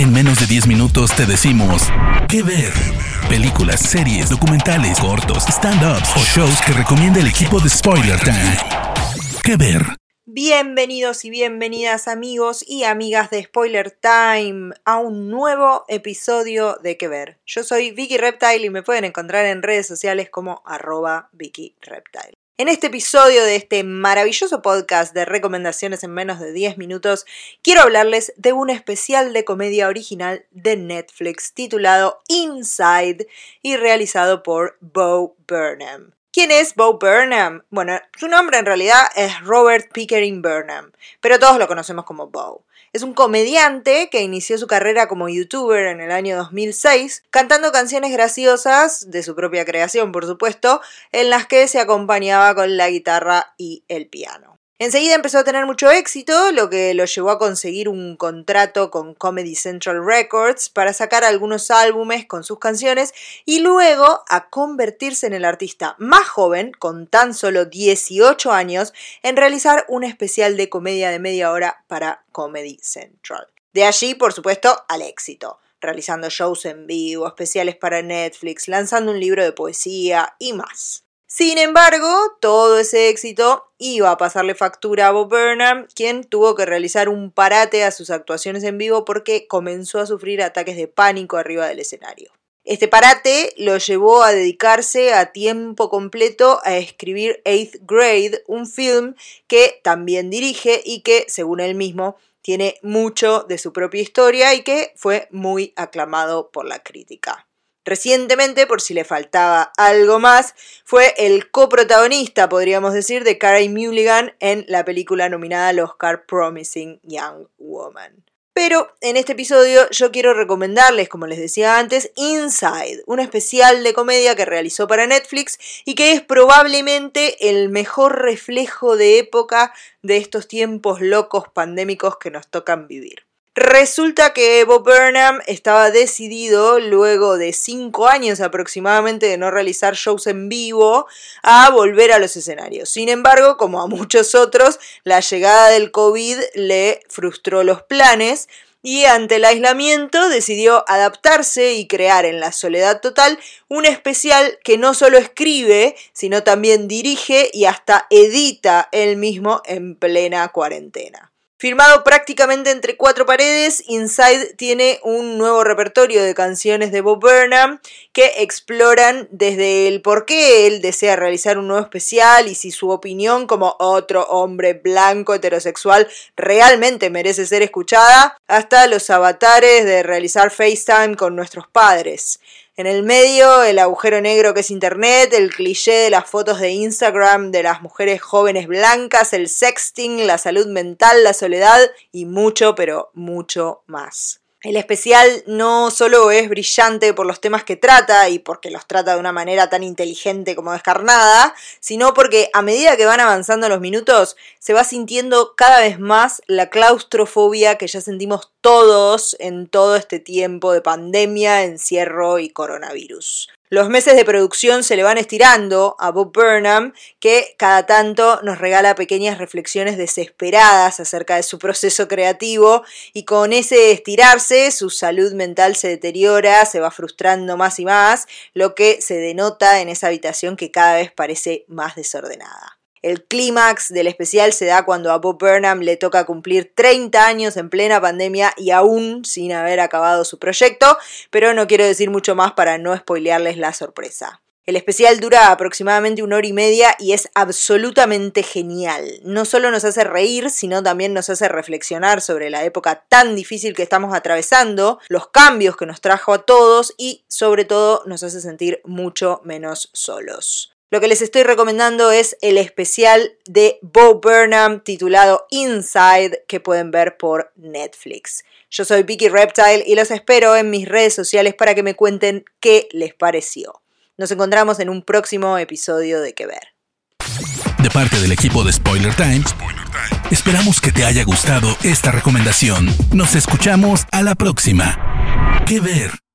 En menos de 10 minutos te decimos qué ver. Películas, series, documentales, cortos, stand-ups o shows que recomienda el equipo de Spoiler Time. ¿Qué ver? Bienvenidos y bienvenidas amigos y amigas de Spoiler Time a un nuevo episodio de Que Ver. Yo soy Vicky Reptile y me pueden encontrar en redes sociales como arroba Vicky Reptile. En este episodio de este maravilloso podcast de recomendaciones en menos de 10 minutos, quiero hablarles de un especial de comedia original de Netflix titulado Inside y realizado por Bo Burnham. ¿Quién es Bo Burnham? Bueno, su nombre en realidad es Robert Pickering Burnham, pero todos lo conocemos como Bo. Es un comediante que inició su carrera como youtuber en el año 2006, cantando canciones graciosas, de su propia creación por supuesto, en las que se acompañaba con la guitarra y el piano. Enseguida empezó a tener mucho éxito, lo que lo llevó a conseguir un contrato con Comedy Central Records para sacar algunos álbumes con sus canciones y luego a convertirse en el artista más joven, con tan solo 18 años, en realizar un especial de comedia de media hora para Comedy Central. De allí, por supuesto, al éxito realizando shows en vivo, especiales para Netflix, lanzando un libro de poesía y más. Sin embargo, todo ese éxito iba a pasarle factura a Bob Burnham, quien tuvo que realizar un parate a sus actuaciones en vivo porque comenzó a sufrir ataques de pánico arriba del escenario. Este parate lo llevó a dedicarse a tiempo completo a escribir Eighth Grade, un film que también dirige y que, según él mismo, tiene mucho de su propia historia y que fue muy aclamado por la crítica. Recientemente, por si le faltaba algo más, fue el coprotagonista, podríamos decir, de Carey Mulligan en la película nominada al Oscar Promising Young Woman. Pero en este episodio yo quiero recomendarles, como les decía antes, Inside, un especial de comedia que realizó para Netflix y que es probablemente el mejor reflejo de época de estos tiempos locos pandémicos que nos tocan vivir. Resulta que Bob Burnham estaba decidido, luego de cinco años aproximadamente de no realizar shows en vivo, a volver a los escenarios. Sin embargo, como a muchos otros, la llegada del COVID le frustró los planes y ante el aislamiento decidió adaptarse y crear en la soledad total un especial que no solo escribe, sino también dirige y hasta edita él mismo en plena cuarentena. Firmado prácticamente entre cuatro paredes, Inside tiene un nuevo repertorio de canciones de Bob Burnham que exploran desde el por qué él desea realizar un nuevo especial y si su opinión como otro hombre blanco heterosexual realmente merece ser escuchada, hasta los avatares de realizar FaceTime con nuestros padres. En el medio, el agujero negro que es Internet, el cliché de las fotos de Instagram de las mujeres jóvenes blancas, el sexting, la salud mental, la soledad y mucho, pero mucho más. El especial no solo es brillante por los temas que trata y porque los trata de una manera tan inteligente como descarnada, sino porque a medida que van avanzando los minutos se va sintiendo cada vez más la claustrofobia que ya sentimos todos en todo este tiempo de pandemia, encierro y coronavirus. Los meses de producción se le van estirando a Bob Burnham, que cada tanto nos regala pequeñas reflexiones desesperadas acerca de su proceso creativo y con ese estirarse su salud mental se deteriora, se va frustrando más y más, lo que se denota en esa habitación que cada vez parece más desordenada. El clímax del especial se da cuando a Bob Burnham le toca cumplir 30 años en plena pandemia y aún sin haber acabado su proyecto, pero no quiero decir mucho más para no spoilearles la sorpresa. El especial dura aproximadamente una hora y media y es absolutamente genial. No solo nos hace reír, sino también nos hace reflexionar sobre la época tan difícil que estamos atravesando, los cambios que nos trajo a todos y sobre todo nos hace sentir mucho menos solos. Lo que les estoy recomendando es el especial de Bo Burnham titulado Inside que pueden ver por Netflix. Yo soy Vicky Reptile y los espero en mis redes sociales para que me cuenten qué les pareció. Nos encontramos en un próximo episodio de Que Ver. De parte del equipo de Spoiler Times, esperamos que te haya gustado esta recomendación. Nos escuchamos a la próxima. Que Ver.